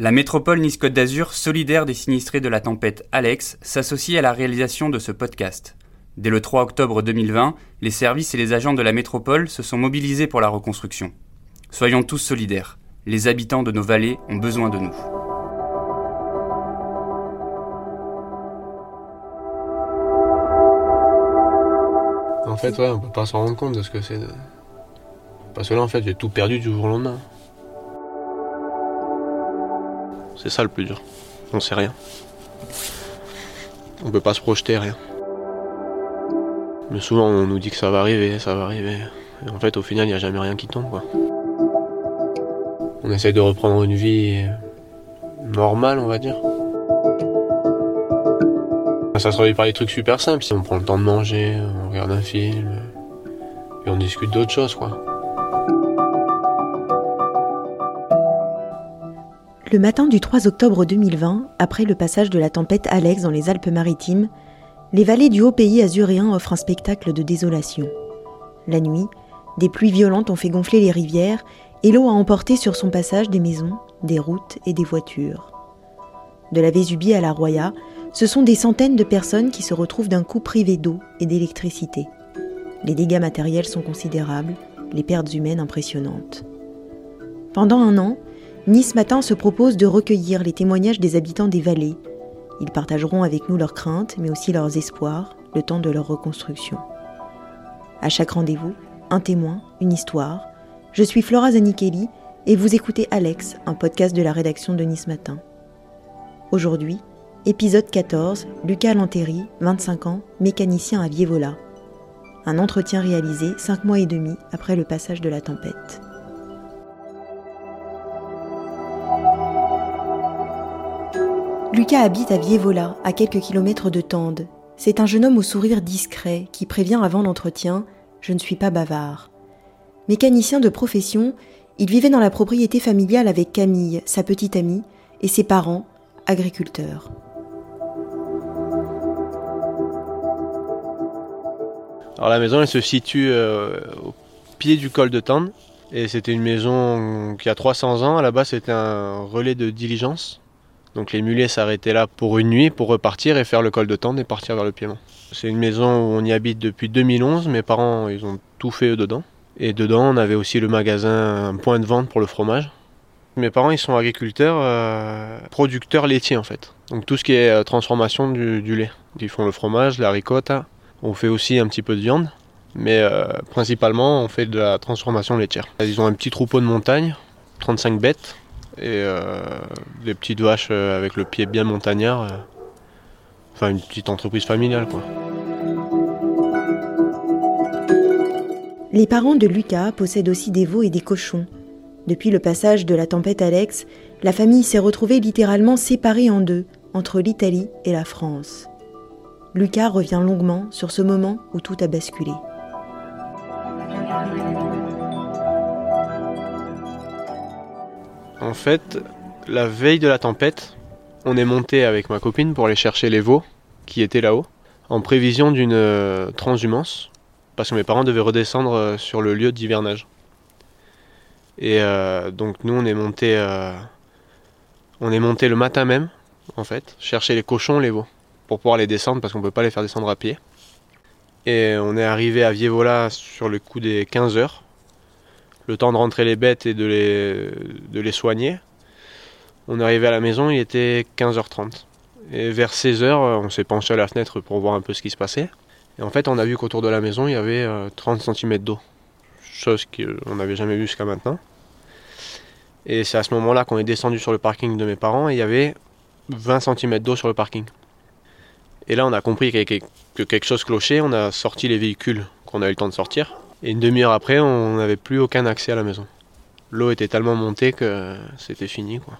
La métropole Nice-Côte d'Azur, solidaire des sinistrés de la tempête Alex, s'associe à la réalisation de ce podcast. Dès le 3 octobre 2020, les services et les agents de la métropole se sont mobilisés pour la reconstruction. Soyons tous solidaires. Les habitants de nos vallées ont besoin de nous. En fait, ouais, on peut pas s'en rendre compte de ce que c'est. Parce que là, en fait, j'ai tout perdu du jour au lendemain. C'est ça le plus dur. On sait rien. On peut pas se projeter, rien. Mais souvent, on nous dit que ça va arriver, ça va arriver. En fait, au final, il n'y a jamais rien qui tombe. On essaie de reprendre une vie normale, on va dire. Ça se traduit par des trucs super simples. Si on prend le temps de manger, on regarde un film, et on discute d'autres choses, quoi. Le matin du 3 octobre 2020, après le passage de la tempête Alex dans les Alpes-Maritimes, les vallées du haut pays azuréen offrent un spectacle de désolation. La nuit, des pluies violentes ont fait gonfler les rivières et l'eau a emporté sur son passage des maisons, des routes et des voitures. De la Vésubie à la Roya, ce sont des centaines de personnes qui se retrouvent d'un coup privées d'eau et d'électricité. Les dégâts matériels sont considérables, les pertes humaines impressionnantes. Pendant un an, Nice Matin se propose de recueillir les témoignages des habitants des vallées. Ils partageront avec nous leurs craintes, mais aussi leurs espoirs, le temps de leur reconstruction. À chaque rendez-vous, un témoin, une histoire. Je suis Flora Zanichelli et vous écoutez Alex, un podcast de la rédaction de Nice Matin. Aujourd'hui, épisode 14, Lucas Lantéry, 25 ans, mécanicien à Vievola. Un entretien réalisé cinq mois et demi après le passage de la tempête. Lucas habite à Vievola, à quelques kilomètres de Tende. C'est un jeune homme au sourire discret qui prévient avant l'entretien Je ne suis pas bavard. Mécanicien de profession, il vivait dans la propriété familiale avec Camille, sa petite amie, et ses parents, agriculteurs. La maison elle se situe euh, au pied du col de Tende et c'était une maison qui a 300 ans. À la base c'était un relais de diligence. Donc les mulets s'arrêtaient là pour une nuit pour repartir et faire le col de Tende et partir vers le Piémont. C'est une maison où on y habite depuis 2011. Mes parents ils ont tout fait eux dedans. Et dedans on avait aussi le magasin, un point de vente pour le fromage. Mes parents ils sont agriculteurs, euh, producteurs laitiers en fait. Donc tout ce qui est euh, transformation du, lait. Ils font le fromage, la ricotta, on fait aussi un petit peu de viande, mais euh, principalement on fait de la transformation laitière. Ils ont un petit troupeau de montagne, 35 bêtes, et euh, des petites vaches euh, avec le pied bien montagnard. euh. Enfin une petite entreprise familiale. Les parents de Lucas possèdent aussi des veaux et des cochons. Depuis le passage de la tempête Alex, la famille s'est retrouvée littéralement séparée en deux, entre l'Italie et la France. Lucas revient longuement sur ce moment où tout a basculé. En fait, la veille de la tempête, on est monté avec ma copine pour aller chercher les veaux qui étaient là-haut, en prévision d'une euh, transhumance, parce que mes parents devaient redescendre euh, sur le lieu d'hivernage. Et euh, donc nous, on est monté, on est monté le matin même, en fait, chercher les cochons, les veaux, pour pouvoir les descendre, parce qu'on peut pas les faire descendre à pied. Et on est arrivé à Vievola sur le coup des 15 heures, le temps de rentrer les bêtes et de les, soigner. On est arrivé à la maison, il était 15h30. Et vers 16h, on s'est penché à la fenêtre pour voir un peu ce qui se passait. Et en fait, on a vu qu'autour de la maison, il y avait euh, 30 cm d'eau. Chose qu'on n'avait jamais vue jusqu'à maintenant. Et c'est à ce moment-là qu'on est descendu sur le parking de mes parents et il y avait 20 cm d'eau sur le parking. Et là, on a compris que quelque chose clochait. On a sorti les véhicules qu'on a eu le temps de sortir. Et une demi-heure après, on n'avait plus aucun accès à la maison. L'eau était tellement montée que c'était fini. Quoi.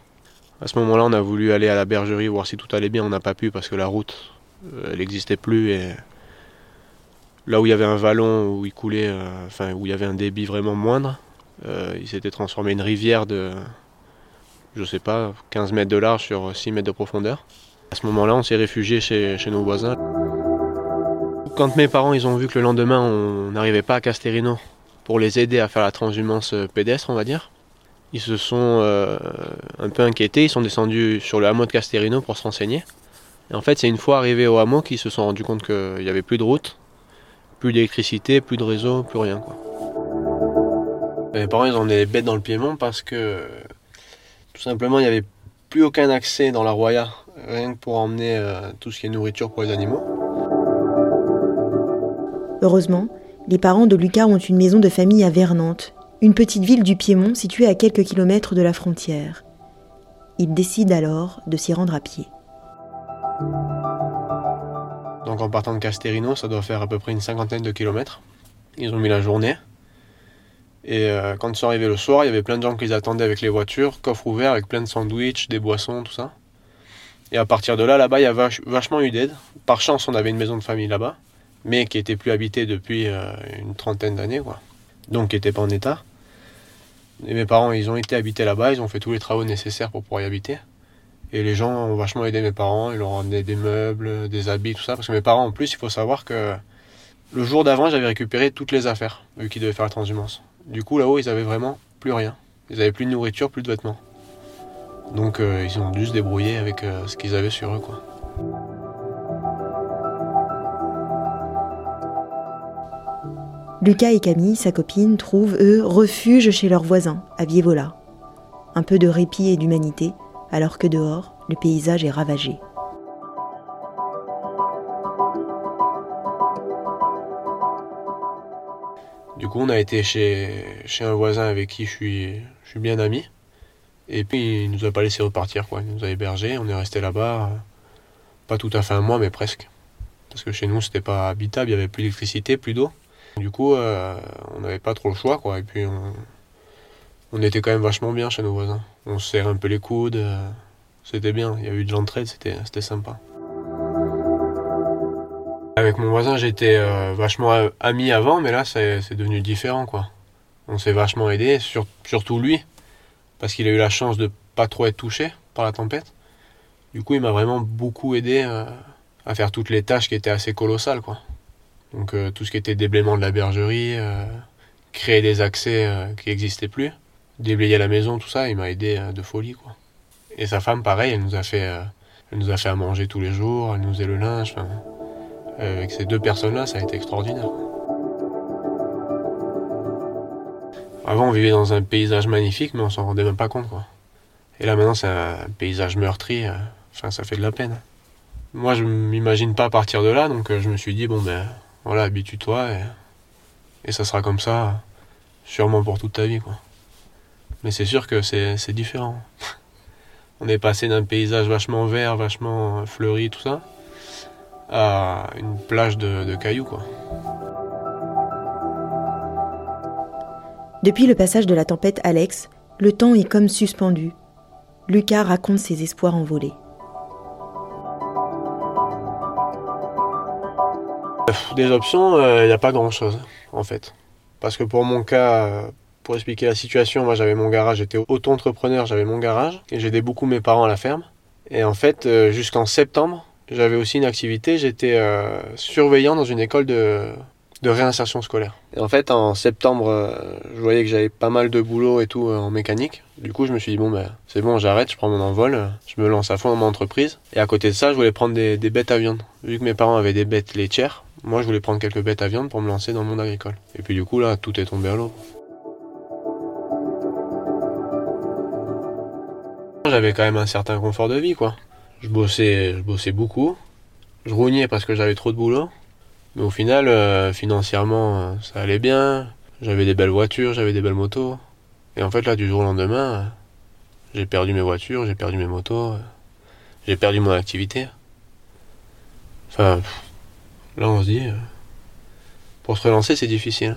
À ce moment-là, on a voulu aller à la bergerie voir si tout allait bien. On n'a pas pu parce que la route, euh, elle n'existait plus. Là où il y avait un vallon où il coulait, euh, enfin où il y avait un débit vraiment moindre, euh, il s'était transformé une rivière de, je sais pas, 15 mètres de large sur 6 mètres de profondeur. À ce moment-là, on s'est réfugié chez nos voisins. Quand mes parents ont vu que le lendemain on n'arrivait pas à Casterino pour les aider à faire la transhumance euh, pédestre, on va dire, ils se sont euh, un peu inquiétés, ils sont descendus sur le hameau de Casterino pour se renseigner. Et en fait, c'est une fois arrivés au hameau qu'ils se sont rendus compte qu'il n'y avait plus de route, plus d'électricité, plus de réseau, plus rien. Mes parents, ils ont des bêtes dans le Piémont parce que tout simplement, il n'y avait plus aucun accès dans la Roya, rien que pour emmener euh, tout ce qui est nourriture pour les animaux. Heureusement, les parents de Lucas ont une maison de famille à Vernantes, une petite ville du Piémont située à quelques kilomètres de la frontière. Ils décident alors de s'y rendre à pied. Donc en partant de Casterino, ça doit faire à peu près une cinquantaine de kilomètres. Ils ont mis la journée. Et euh, quand ils sont arrivés le soir, il y avait plein de gens qui les attendaient avec les voitures, coffre ouvert avec plein de sandwichs, des boissons, tout ça. Et à partir de là, là-bas, il y a vachement eu d'aide. Par chance, on avait une maison de famille là-bas, mais qui était plus habitée depuis euh, une trentaine d'années. Donc qui n'était pas en état. Et mes parents, ils ont été habités là-bas, ils ont fait tous les travaux nécessaires pour pouvoir y habiter. Et les gens ont vachement aidé mes parents, ils leur ont amené des meubles, des habits, tout ça. Parce que mes parents, en plus, il faut savoir que le jour d'avant, j'avais récupéré toutes les affaires, vu qu'ils devaient faire la transhumance. Du coup, là-haut, ils avaient vraiment plus rien. Ils avaient plus de nourriture, plus de vêtements. Donc, euh, ils ont dû se débrouiller avec euh, ce qu'ils avaient sur eux. Lucas et Camille, sa copine, trouvent, eux, refuge chez leurs voisins, à Vievola. Un peu de répit et d'humanité, alors que dehors, le paysage est ravagé. Du coup, on a été chez, un voisin avec qui je suis, je suis bien ami. Et puis, il nous a pas laissé repartir, quoi. Il nous a hébergés, on est resté là-bas, pas tout à fait un mois, mais presque. Parce que chez nous, c'était pas habitable, il y avait plus d'électricité, plus d'eau. Du coup, euh, on n'avait pas trop le choix, quoi. Et puis, on, était quand même vachement bien chez nos voisins. On se serre un peu les coudes. Euh, c'était bien. Il y a eu de l'entraide, c'était, c'était sympa. Avec mon voisin, j'étais euh, vachement ami avant, mais là, c'est, devenu différent, quoi. On s'est vachement aidé, surtout lui, parce qu'il a eu la chance de pas trop être touché par la tempête. Du coup, il m'a vraiment beaucoup aidé à faire toutes les tâches qui étaient assez colossales, quoi. Donc euh, tout ce qui était déblaiement de la bergerie, euh, créer des accès euh, qui n'existaient plus, déblayer la maison, tout ça, il m'a aidé de folie quoi. Et sa femme, pareil, elle nous a fait, elle nous a fait à manger tous les jours, elle nous faisait le linge. avec ces deux personnes-là, ça a été extraordinaire. Avant, on vivait dans un paysage magnifique, mais on s'en rendait même pas compte quoi. Et là maintenant, c'est un paysage meurtri. Enfin, ça fait de la peine. Moi, je m'imagine pas partir de là, donc je me suis dit bon ben voilà, habitue-toi et, ça sera comme ça, sûrement pour toute ta vie, quoi. Mais c'est sûr que c'est différent. On est passé d'un paysage vachement vert, vachement fleuri, tout ça, à une plage de, cailloux. Depuis le passage de la tempête Alex, le temps est comme suspendu. Lucas raconte ses espoirs envolés. Des options, il euh, n'y a pas grand-chose en fait. Parce que pour mon cas, euh, pour expliquer la situation, moi j'avais mon garage, j'étais auto-entrepreneur, j'avais mon garage et j'aidais beaucoup mes parents à la ferme. Et en fait, euh, jusqu'en septembre, j'avais aussi une activité, j'étais surveillant dans une école de, de réinsertion scolaire. Et en fait, en septembre, je voyais que j'avais pas mal de boulot et tout en mécanique. Du coup, je me suis dit, bon, ben, c'est bon, j'arrête, je prends mon envol, je me lance à fond dans mon entreprise. Et à côté de ça, je voulais prendre des bêtes à viande. Vu que mes parents avaient des bêtes laitières, moi, je voulais prendre quelques bêtes à viande pour me lancer dans le monde agricole. Et puis du coup, là, tout est tombé à l'eau. J'avais quand même un certain confort de vie, quoi. Je bossais, je bossais beaucoup. Je rognais parce que j'avais trop de boulot. Mais au final, euh, financièrement, euh, ça allait bien. J'avais des belles voitures, j'avais des belles motos. Et en fait, là, du jour au lendemain, j'ai perdu mes voitures, j'ai perdu mes motos, j'ai perdu mon activité. Enfin, Là, on se dit, euh, pour se relancer, c'est difficile.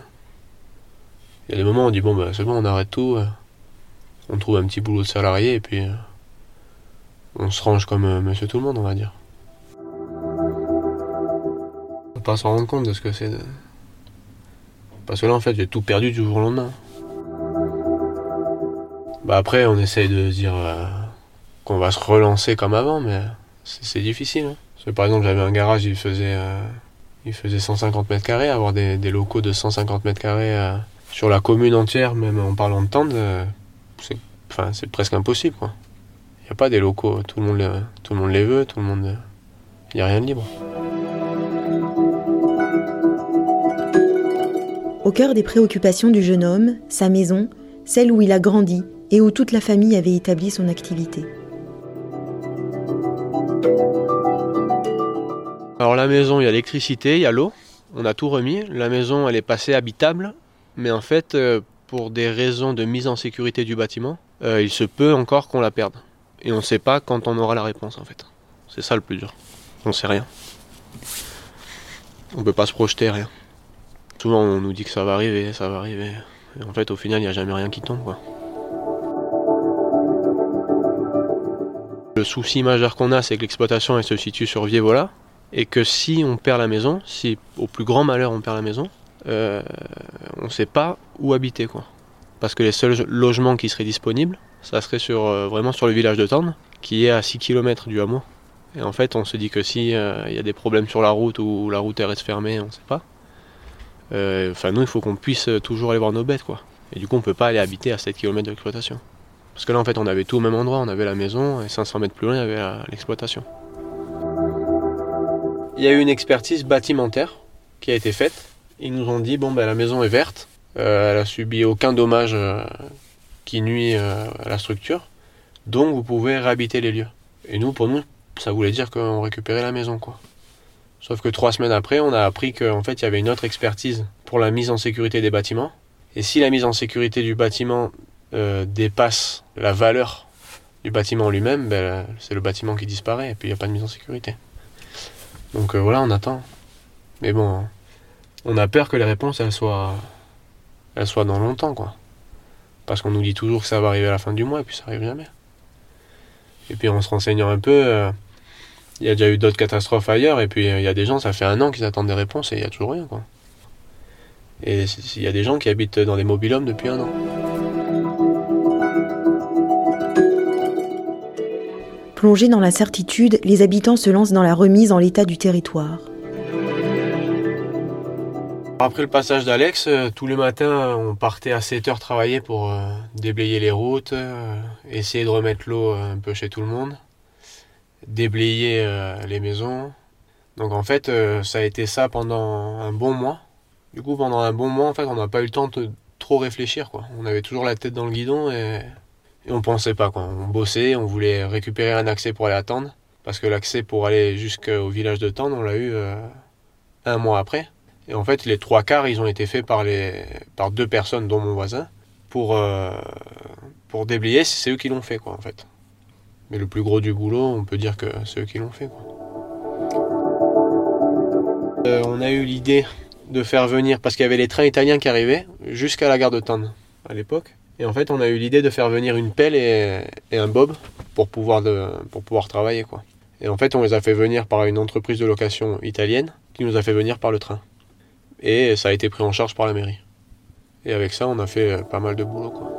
Il y a des moments où on dit, bon, bah, c'est bon, on arrête tout, euh, on trouve un petit boulot de salarié et puis euh, on se range comme monsieur tout le monde, on va dire. On peut pas s'en rendre compte de ce que c'est. Parce que là, en fait, j'ai tout perdu du jour au lendemain. Bah après, on essaye de dire qu'on va se relancer comme avant, mais c'est difficile. Hein. par exemple, j'avais un garage, il faisait il faisait 150 mètres carrés, avoir des, locaux de 150 mètres carrés euh, sur la commune entière, même en parlant de tente, euh, c'est enfin, c'est presque impossible. Il n'y a pas des locaux, tout le, monde, les- tout le monde les veut, tout le monde. Il n'y a rien de libre. Au cœur des préoccupations du jeune homme, sa maison, celle où il a grandi et où toute la famille avait établi son activité. Alors la maison, il y a l'électricité, il y a l'eau, on a tout remis. La maison, elle est passée habitable, mais en fait, euh, pour des raisons de mise en sécurité du bâtiment, euh, il se peut encore qu'on la perde. Et on ne sait pas quand on aura la réponse en fait. C'est ça le plus dur. On sait rien. On peut pas se projeter, rien. Souvent on nous dit que ça va arriver, ça va arriver. Et en fait au final il n'y a jamais rien qui tombe quoi. Le souci majeur qu'on a c'est que l'exploitation elle se situe sur Vievola et que si on perd la maison, si au plus grand malheur on perd la maison, euh, on ne sait pas où habiter quoi. Parce que les seuls logements qui seraient disponibles, ça serait sur, euh, vraiment sur le village de Tende, qui est à 6 km du hameau. Et en fait on se dit que si euh, il y a des problèmes sur la route ou la route reste fermée, on ne sait pas. Euh, Enfin nous il faut qu'on puisse euh, toujours aller voir nos bêtes quoi. Et du coup on peut pas aller habiter à 7 km de l'exploitation. Parce que là en fait on avait tout au même endroit, on avait la maison et 500 mètres plus loin il y avait l'exploitation. Il y a eu une expertise bâtimentaire qui a été faite. Ils nous ont dit bon ben la maison est verte, euh, elle a subi aucun dommage euh, qui nuit euh, à la structure, donc vous pouvez réhabiter les lieux. Et nous pour nous ça voulait dire qu'on récupérait la maison quoi. Sauf que trois semaines après on a appris qu'en fait il y avait une autre expertise pour la mise en sécurité des bâtiments. Et si la mise en sécurité du bâtiment dépasse la valeur du bâtiment lui-même, ben, c'est le bâtiment qui disparaît et puis il n'y a pas de mise en sécurité. Donc euh, voilà, on attend. Mais bon, on a peur que les réponses elles soient, soient dans longtemps quoi. Parce qu'on nous dit toujours que ça va arriver à la fin du mois et puis ça arrive jamais. Et puis en se renseignant un peu, euh, il y a déjà eu d'autres catastrophes ailleurs et puis euh, il y a des gens, ça fait un an qu'ils attendent des réponses et il n'y a toujours rien quoi. Et il y a des gens qui habitent dans des mobilhomes depuis un an. Plongés dans l'incertitude, les habitants se lancent dans la remise en l'état du territoire. Après le passage d'Alex, euh, tous les matins, on partait à 7 heures travailler pour euh, déblayer les routes, euh, essayer de remettre l'eau un peu chez tout le monde, déblayer les maisons. Donc en fait, ça a été ça pendant un bon mois. Du coup, pendant un bon mois, en fait, on n'a pas eu le temps de trop réfléchir, quoi. On avait toujours la tête dans le guidon et, et on pensait pas, quoi. On bossait, on voulait récupérer un accès pour aller attendre, parce que l'accès pour aller jusqu'au village de Tende, on l'a eu euh, un mois après. Et en fait, les trois quarts, ils ont été faits par, deux personnes, dont mon voisin, pour, euh, pour déblayer. C'est eux qui l'ont fait, quoi, en fait. Mais le plus gros du boulot, on peut dire que c'est eux qui l'ont fait. Euh, on a eu l'idée de faire venir, parce qu'il y avait les trains italiens qui arrivaient, jusqu'à la gare de Tende, à l'époque. Et en fait, on a eu l'idée de faire venir une pelle et, un bob pour pouvoir, pour pouvoir travailler, quoi. Et en fait, on les a fait venir par une entreprise de location italienne, qui nous a fait venir par le train et ça a été pris en charge par la mairie. Et avec ça, on a fait euh, pas mal de boulot. Quoi.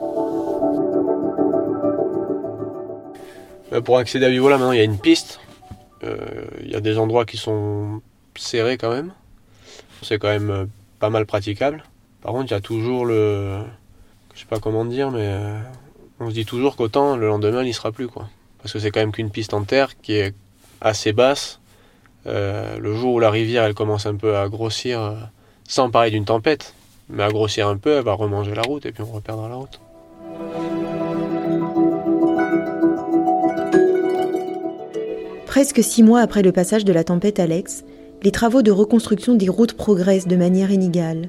Euh, Pour accéder à Vivola, maintenant, il y a une piste. Euh, Il y a des endroits qui sont serrés quand même. C'est quand même pas mal praticable. Par contre, il y a toujours le... Je sais pas comment dire, mais euh, on se dit toujours qu'autant le lendemain, il y sera plus. quoi. Parce que c'est quand même qu'une piste en terre qui est assez basse. Euh, le jour où la rivière elle commence un peu à grossir, euh, sans parler d'une tempête, mais à grossir un peu, elle va remanger la route et puis on reperdra la route. Presque six mois après le passage de la tempête Alex, les travaux de reconstruction des routes progressent de manière inégale.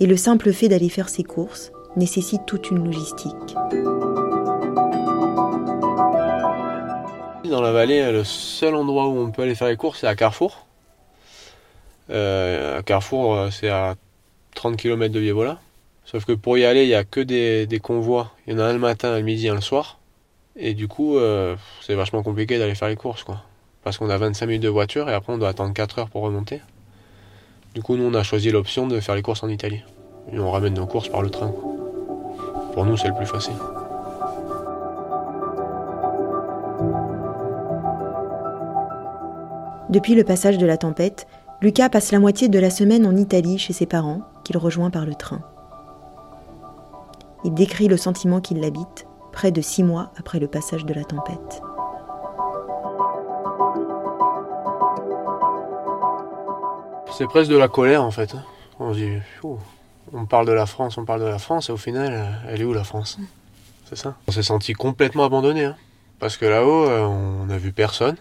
Et le simple fait d'aller faire ses courses nécessite toute une logistique. Dans la vallée, le seul endroit où on peut aller faire les courses, c'est à Carrefour. Euh, à Carrefour, euh, c'est à 30 km de Vievola. Sauf que pour y aller, il n'y a que des, convois. Il y en a un le matin, un le midi, un le soir. Et du coup, euh, c'est vachement compliqué d'aller faire les courses, quoi. Parce qu'on a 25 minutes de voiture et après on doit attendre 4 heures pour remonter. Du coup, nous, on a choisi l'option de faire les courses en Italie. Et on ramène nos courses par le train. Pour nous, c'est le plus facile. Depuis le passage de la tempête, Lucas passe la moitié de la semaine en Italie chez ses parents, qu'il rejoint par le train. Il décrit le sentiment qui l'habite, près de six mois après le passage de la tempête. C'est presque de la colère en fait. On dit, on parle de la France, on parle de la France, et au final, elle est où la France C'est ça. On s'est senti complètement abandonné. Hein. parce que là-haut, euh, on n'a vu personne.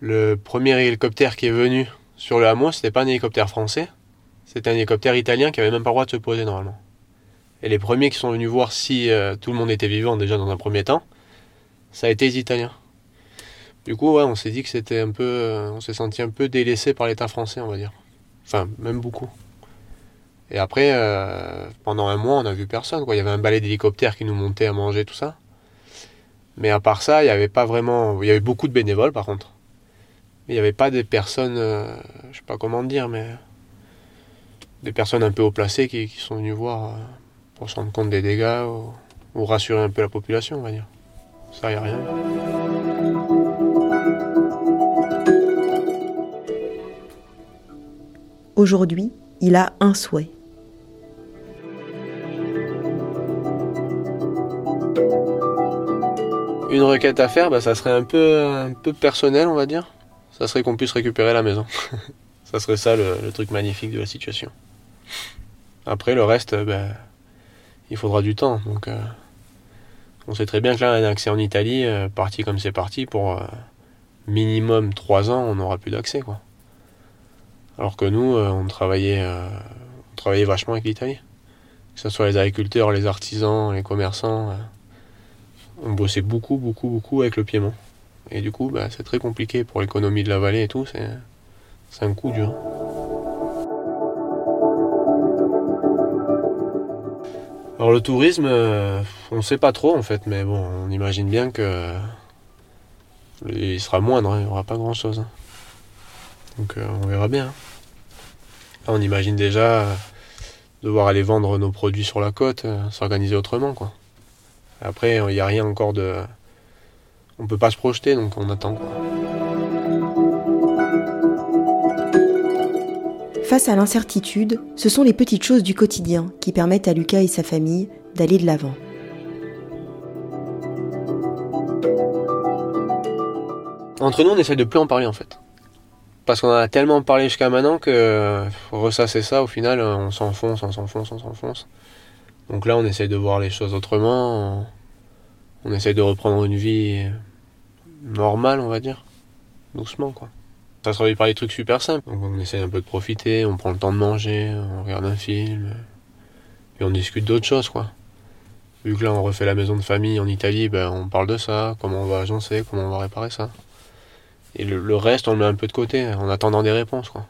Le premier hélicoptère qui est venu sur le hameau, c'était pas un hélicoptère français, c'était un hélicoptère italien qui avait même pas le droit de se poser normalement. Et les premiers qui sont venus voir si euh, tout le monde était vivant déjà dans un premier temps, ça a été les Italiens. Du coup, ouais, on s'est dit que c'était un peu, euh, on s'est senti un peu délaissé par l'État français, on va dire. Enfin, même beaucoup. Et après, euh, pendant un mois, on n'a vu personne. Il y avait un balai d'hélicoptères qui nous montait à manger, tout ça. Mais à part ça, il n'y avait pas vraiment. Il y avait beaucoup de bénévoles, par contre. Mais il n'y avait pas des personnes, euh, je sais pas comment dire, mais des personnes un peu haut placées qui, sont venues voir euh, pour se rendre compte des dégâts ou, rassurer un peu la population, on va dire. Ça, il n'y a rien. Aujourd'hui, il a un souhait Une requête à faire, bah, ça serait un peu, un peu personnel, on va dire. Ça serait qu'on puisse récupérer la maison. ça serait ça le, truc magnifique de la situation. Après, le reste, bah, il faudra du temps. Donc, euh, on sait très bien que là, un accès en Italie, euh, parti comme c'est parti, pour euh, minimum 3 ans, on n'aura plus d'accès. quoi. Alors que nous, on travaillait, on travaillait vachement avec l'Italie. Que ce soit les agriculteurs, les artisans, les commerçants on bossait beaucoup, beaucoup, beaucoup avec le Piémont. Et du coup, bah, c'est très compliqué pour l'économie de la vallée et tout, c'est un coup dur. Alors le tourisme, euh, on ne sait pas trop en fait, mais bon, on imagine bien que sera moindre, hein, il n'y aura pas grand chose. Hein. Donc euh, on verra bien. on imagine déjà devoir aller vendre nos produits sur la côte, euh, s'organiser autrement quoi. Après, il n'y a rien encore de. On peut pas se projeter, donc on attend. Face à l'incertitude, ce sont les petites choses du quotidien qui permettent à Lucas et sa famille d'aller de l'avant. Entre nous, on essaie de plus en parler en fait. Parce qu'on a tellement parlé jusqu'à maintenant que ressasser ça, au final, on s'enfonce, on s'enfonce, on s'enfonce. Donc là, on essaye de voir les choses autrement. On essaye de reprendre une vie normale, on va dire. Doucement, quoi. Ça se réveille par des trucs super simples. Donc on essaye un peu de profiter, on prend le temps de manger, on regarde un film. Et on discute d'autres choses, quoi. Vu que là, on refait la maison de famille en Italie, ben, on parle de ça, comment on va agencer, comment on va réparer ça. Et le, le reste, on le met un peu de côté, en attendant des réponses, quoi.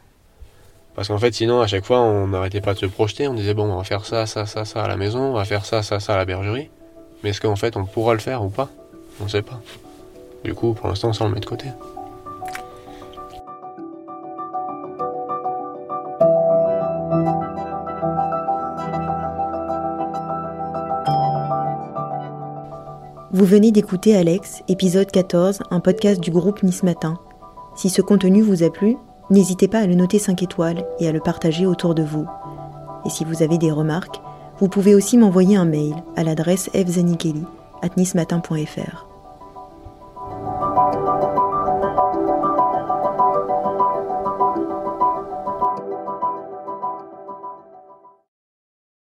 Parce qu'en fait, sinon, à chaque fois, on n'arrêtait pas de se projeter. On disait, bon, on va faire ça, ça, ça, ça à la maison, on va faire ça, ça, ça à la bergerie. Mais est-ce qu'en fait, on pourra le faire ou pas? On ne sait pas. Du coup, pour l'instant, ça, on le met de côté. Vous venez d'écouter Alex, épisode 14, un podcast du groupe Nice Matin. Si ce contenu vous a plu, N'hésitez pas à le noter 5 étoiles et à le partager autour de vous. Et si vous avez des remarques, vous pouvez aussi m'envoyer un mail à l'adresse fzanikeli.nismatin.fr.